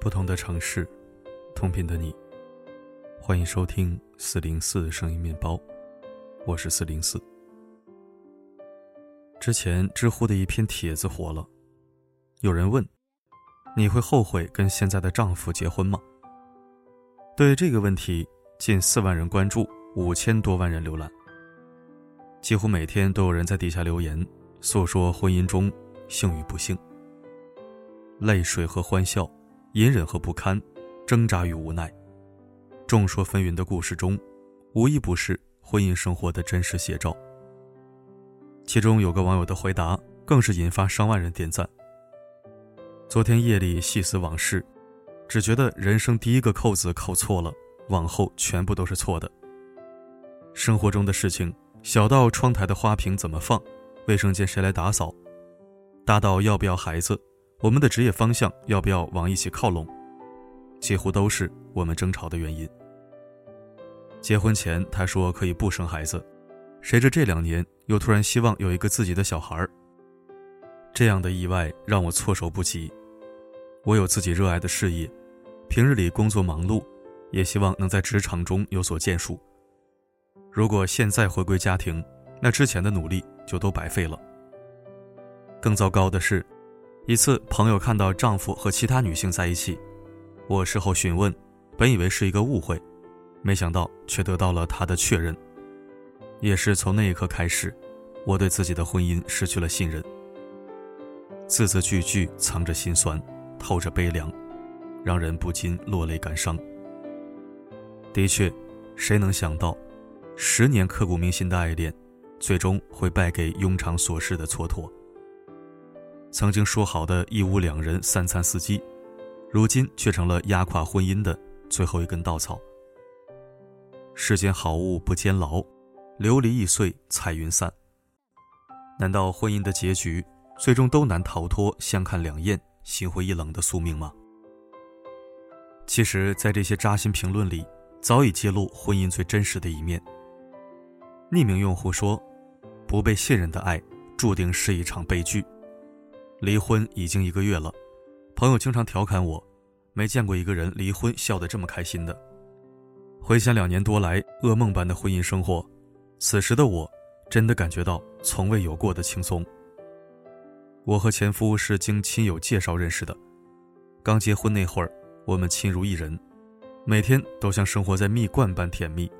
不同的城市，同频的你，欢迎收听四零四声音面包，我是四零四。之前知乎的一篇帖子火了，有人问：“你会后悔跟现在的丈夫结婚吗？”对这个问题，近四万人关注，五千多万人浏览，几乎每天都有人在底下留言，诉说婚姻中幸与不幸，泪水和欢笑。隐忍和不堪，挣扎与无奈，众说纷纭的故事中，无一不是婚姻生活的真实写照。其中有个网友的回答，更是引发上万人点赞。昨天夜里细思往事，只觉得人生第一个扣子扣错了，往后全部都是错的。生活中的事情，小到窗台的花瓶怎么放，卫生间谁来打扫，大到要不要孩子。我们的职业方向要不要往一起靠拢，几乎都是我们争吵的原因。结婚前他说可以不生孩子，谁知这两年又突然希望有一个自己的小孩儿。这样的意外让我措手不及。我有自己热爱的事业，平日里工作忙碌，也希望能在职场中有所建树。如果现在回归家庭，那之前的努力就都白费了。更糟糕的是。一次，朋友看到丈夫和其他女性在一起，我事后询问，本以为是一个误会，没想到却得到了他的确认。也是从那一刻开始，我对自己的婚姻失去了信任。字字句句藏着心酸，透着悲凉，让人不禁落泪感伤。的确，谁能想到，十年刻骨铭心的爱恋，最终会败给庸常琐事的蹉跎。曾经说好的一屋两人、三餐四季，如今却成了压垮婚姻的最后一根稻草。世间好物不坚牢，琉璃易碎彩云散。难道婚姻的结局最终都难逃脱相看两厌、心灰意冷的宿命吗？其实，在这些扎心评论里，早已揭露婚姻最真实的一面。匿名用户说：“不被信任的爱，注定是一场悲剧。”离婚已经一个月了，朋友经常调侃我，没见过一个人离婚笑得这么开心的。回想两年多来噩梦般的婚姻生活，此时的我，真的感觉到从未有过的轻松。我和前夫是经亲友介绍认识的，刚结婚那会儿，我们亲如一人，每天都像生活在蜜罐般甜蜜。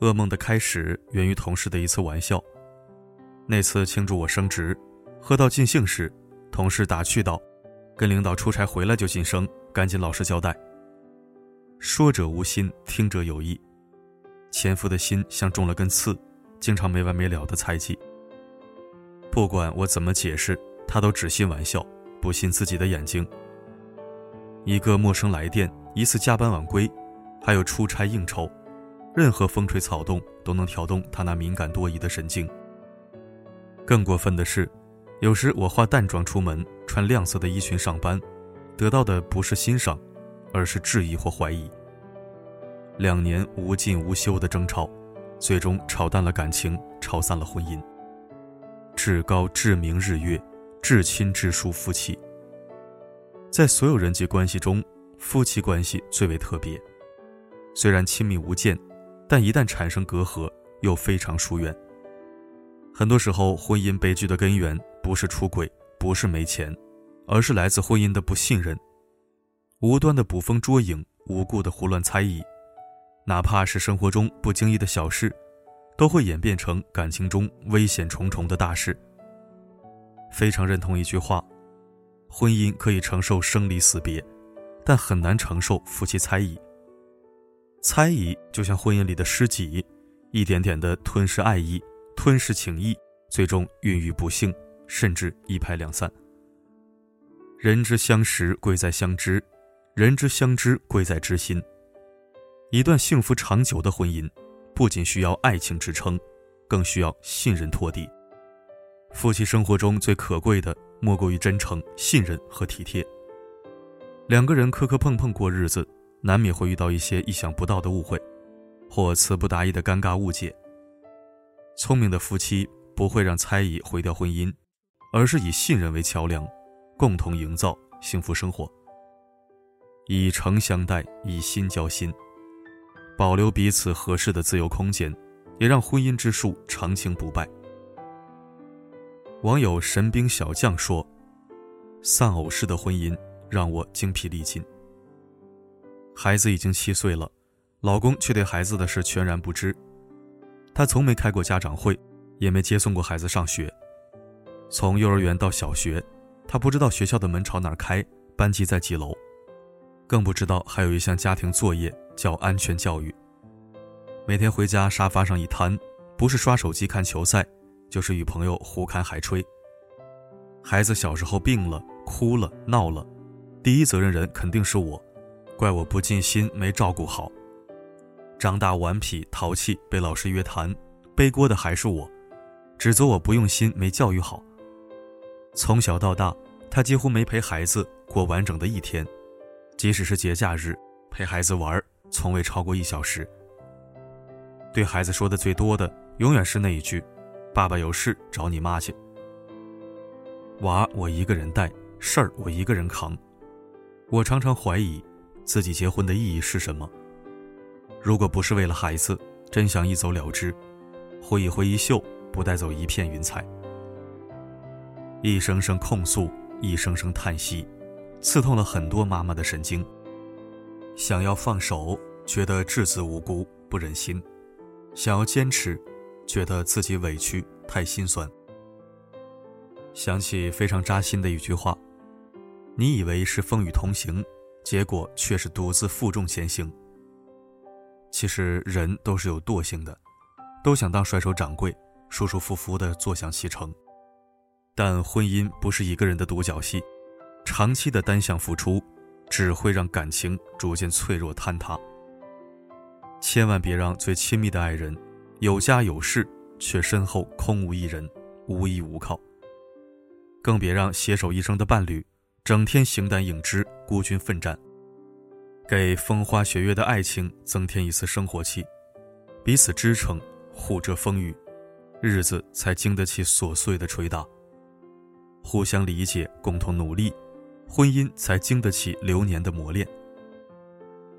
噩梦的开始源于同事的一次玩笑，那次庆祝我升职。喝到尽兴时，同事打趣道：“跟领导出差回来就晋升，赶紧老实交代。”说者无心，听者有意。前夫的心像中了根刺，经常没完没了的猜忌。不管我怎么解释，他都只信玩笑，不信自己的眼睛。一个陌生来电，一次加班晚归，还有出差应酬，任何风吹草动都能挑动他那敏感多疑的神经。更过分的是。有时我化淡妆出门，穿亮色的衣裙上班，得到的不是欣赏，而是质疑或怀疑。两年无尽无休的争吵，最终吵淡了感情，吵散了婚姻。至高至明日月，至亲至疏夫妻。在所有人际关系中，夫妻关系最为特别。虽然亲密无间，但一旦产生隔阂，又非常疏远。很多时候，婚姻悲剧的根源。不是出轨，不是没钱，而是来自婚姻的不信任，无端的捕风捉影，无故的胡乱猜疑，哪怕是生活中不经意的小事，都会演变成感情中危险重重的大事。非常认同一句话：婚姻可以承受生离死别，但很难承受夫妻猜疑。猜疑就像婚姻里的尸己，一点点的吞噬爱意，吞噬情谊，最终孕育不幸。甚至一拍两散。人之相识，贵在相知；人之相知，贵在知心。一段幸福长久的婚姻，不仅需要爱情支撑，更需要信任托底。夫妻生活中最可贵的，莫过于真诚、信任和体贴。两个人磕磕碰碰过日子，难免会遇到一些意想不到的误会，或词不达意的尴尬误解。聪明的夫妻不会让猜疑毁掉婚姻。而是以信任为桥梁，共同营造幸福生活。以诚相待，以心交心，保留彼此合适的自由空间，也让婚姻之树长青不败。网友神兵小将说：“丧偶式的婚姻让我精疲力尽。孩子已经七岁了，老公却对孩子的事全然不知。他从没开过家长会，也没接送过孩子上学。从幼儿园到小学，他不知道学校的门朝哪开，班级在几楼，更不知道还有一项家庭作业叫安全教育。每天回家沙发上一瘫，不是刷手机看球赛。”就是与朋友胡侃海吹。孩子小时候病了、哭了、闹了，第一责任人肯定是我，怪我不尽心没照顾好。长大顽皮淘气，被老师约谈，背锅的还是我，指责我不用心没教育好。从小到大，他几乎没陪孩子过完整的一天，即使是节假日，陪孩子玩，从未超过一小时。对孩子说的最多的，永远是那一句。爸爸有事找你妈去。娃我一个人带，事儿我一个人扛。我常常怀疑，自己结婚的意义是什么？如果不是为了孩子，真想一走了之，挥一挥衣袖，不带走一片云彩。一声声控诉，一声声叹息，刺痛了很多妈妈的神经。想要放手，觉得稚子无辜，不忍心；想要坚持。觉得自己委屈，太心酸。想起非常扎心的一句话：“你以为是风雨同行，结果却是独自负重前行。”其实人都是有惰性的，都想当甩手掌柜，舒舒服服的坐享其成。但婚姻不是一个人的独角戏，长期的单向付出，只会让感情逐渐脆弱坍塌。千万别让最亲密的爱人。有家有室，却身后空无一人，无依无靠。更别让携手一生的伴侣，整天形单影只，孤军奋战。给风花雪月的爱情增添一丝生活气，彼此支撑，互遮风雨，日子才经得起琐碎的捶打。互相理解，共同努力，婚姻才经得起流年的磨练。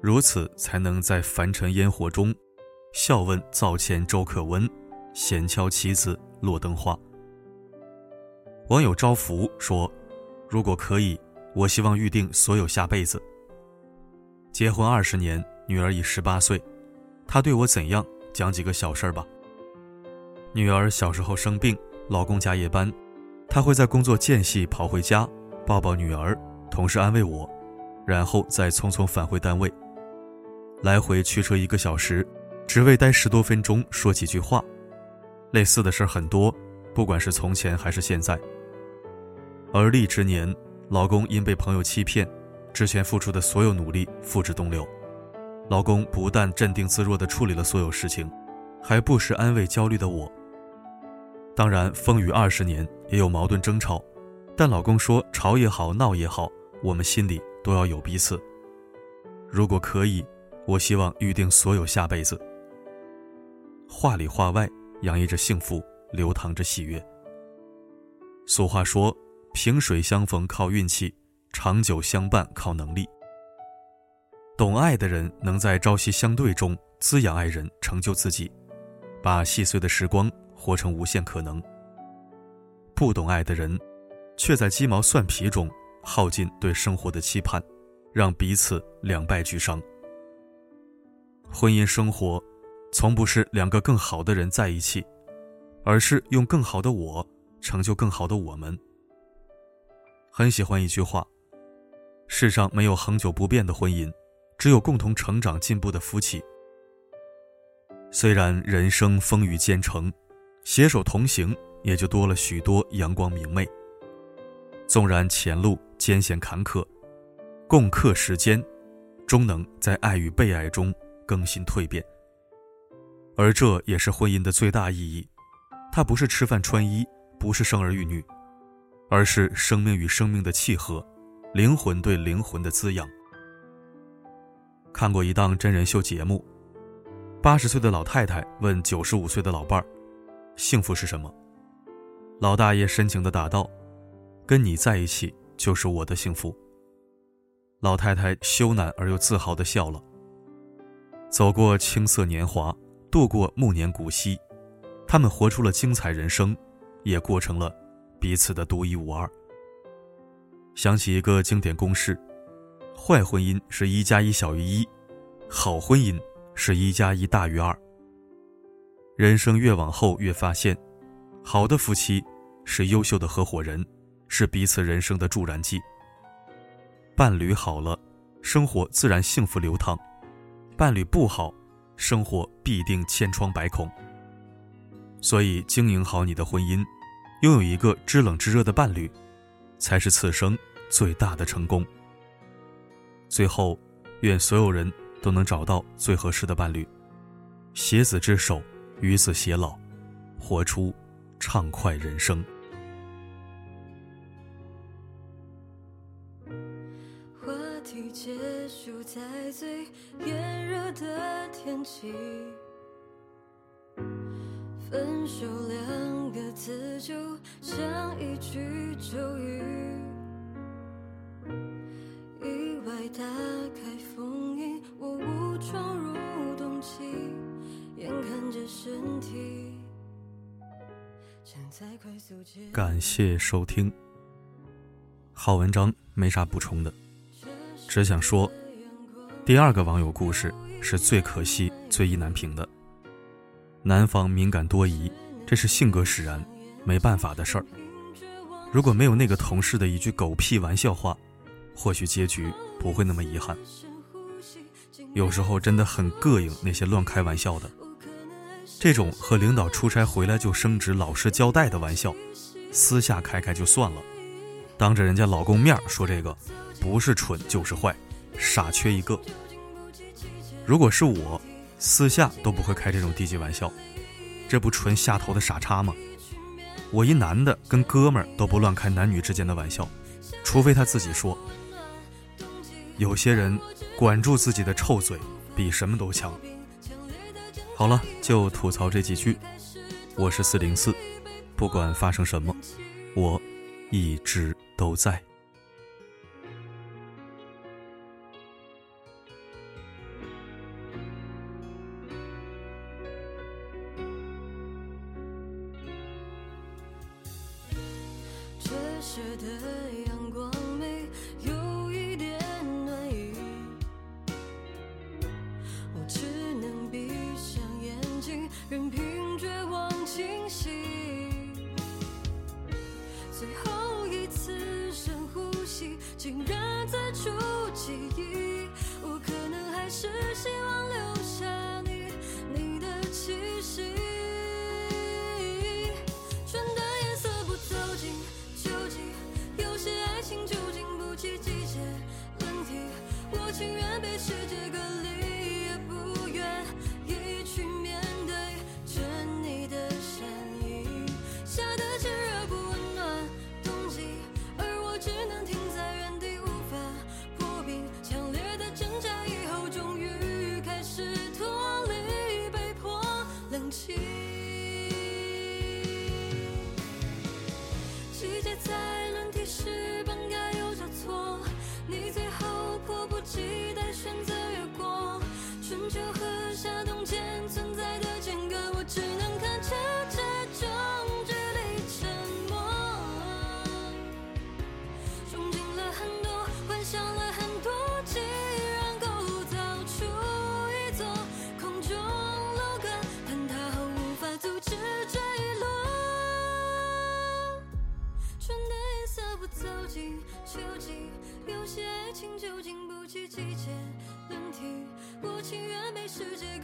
如此，才能在凡尘烟火中。笑问灶前粥可温，闲敲棋子落灯花。网友招福说：“如果可以，我希望预定所有下辈子。结婚二十年，女儿已十八岁，她对我怎样？讲几个小事儿吧。女儿小时候生病，老公加夜班，她会在工作间隙跑回家，抱抱女儿，同时安慰我，然后再匆匆返回单位，来回驱车一个小时。”只为待十多分钟说几句话，类似的事很多，不管是从前还是现在。而立之年，老公因被朋友欺骗，之前付出的所有努力付之东流。老公不但镇定自若地处理了所有事情，还不时安慰焦虑的我。当然，风雨二十年也有矛盾争吵，但老公说吵也好，闹也好，我们心里都要有彼此。如果可以，我希望预定所有下辈子。话里话外洋溢着幸福，流淌着喜悦。俗话说：“萍水相逢靠运气，长久相伴靠能力。”懂爱的人能在朝夕相对中滋养爱人，成就自己，把细碎的时光活成无限可能。不懂爱的人，却在鸡毛蒜皮中耗尽对生活的期盼，让彼此两败俱伤。婚姻生活。从不是两个更好的人在一起，而是用更好的我成就更好的我们。很喜欢一句话：世上没有恒久不变的婚姻，只有共同成长进步的夫妻。虽然人生风雨兼程，携手同行也就多了许多阳光明媚。纵然前路艰险坎坷，共克时艰，终能在爱与被爱中更新蜕变。而这也是婚姻的最大意义，它不是吃饭穿衣，不是生儿育女，而是生命与生命的契合，灵魂对灵魂的滋养。看过一档真人秀节目，八十岁的老太太问九十五岁的老伴儿：“幸福是什么？”老大爷深情的答道：“跟你在一起就是我的幸福。”老太太羞赧而又自豪地笑了。走过青涩年华，度过暮年古稀，他们活出了精彩人生，也过成了彼此的独一无二。想起一个经典公式：坏婚姻是一加一小于一，好婚姻是一加一大于二。人生越往后，越发现，好的夫妻是优秀的合伙人，是彼此人生的助燃剂。伴侣好了，生活自然幸福流淌；伴侣不好，生活必定千疮百孔。所以，经营好你的婚姻，拥有一个知冷知热的伴侣，才是此生最大的成功。最后，愿所有人都能找到最合适的伴侣，携子之手，与子偕老，活出畅快人生。话题结束在最炎热的天气，分手两个字就像一句咒语。感谢收听，好文章没啥补充的，只想说。第二个网友故事是最可惜、最意难平的。男方敏感多疑，这是性格使然，没办法的事儿。如果没有那个同事的一句狗屁玩笑话，或许结局不会那么遗憾。有时候真的很膈应那些乱开玩笑的，这种和领导出差回来就升职、老实交代的玩笑，私下开开就算了，当着人家老公面说这个，不是蠢就是坏。傻缺一个。如果是我，私下都不会开这种低级玩笑，这不纯下头的傻叉吗？我一男的跟哥们儿都不乱开男女之间的玩笑，除非他自己说。有些人管住自己的臭嘴，比什么都强。好了，就吐槽这几句。我是四零四，不管发生什么，我一直都在。出记忆情世界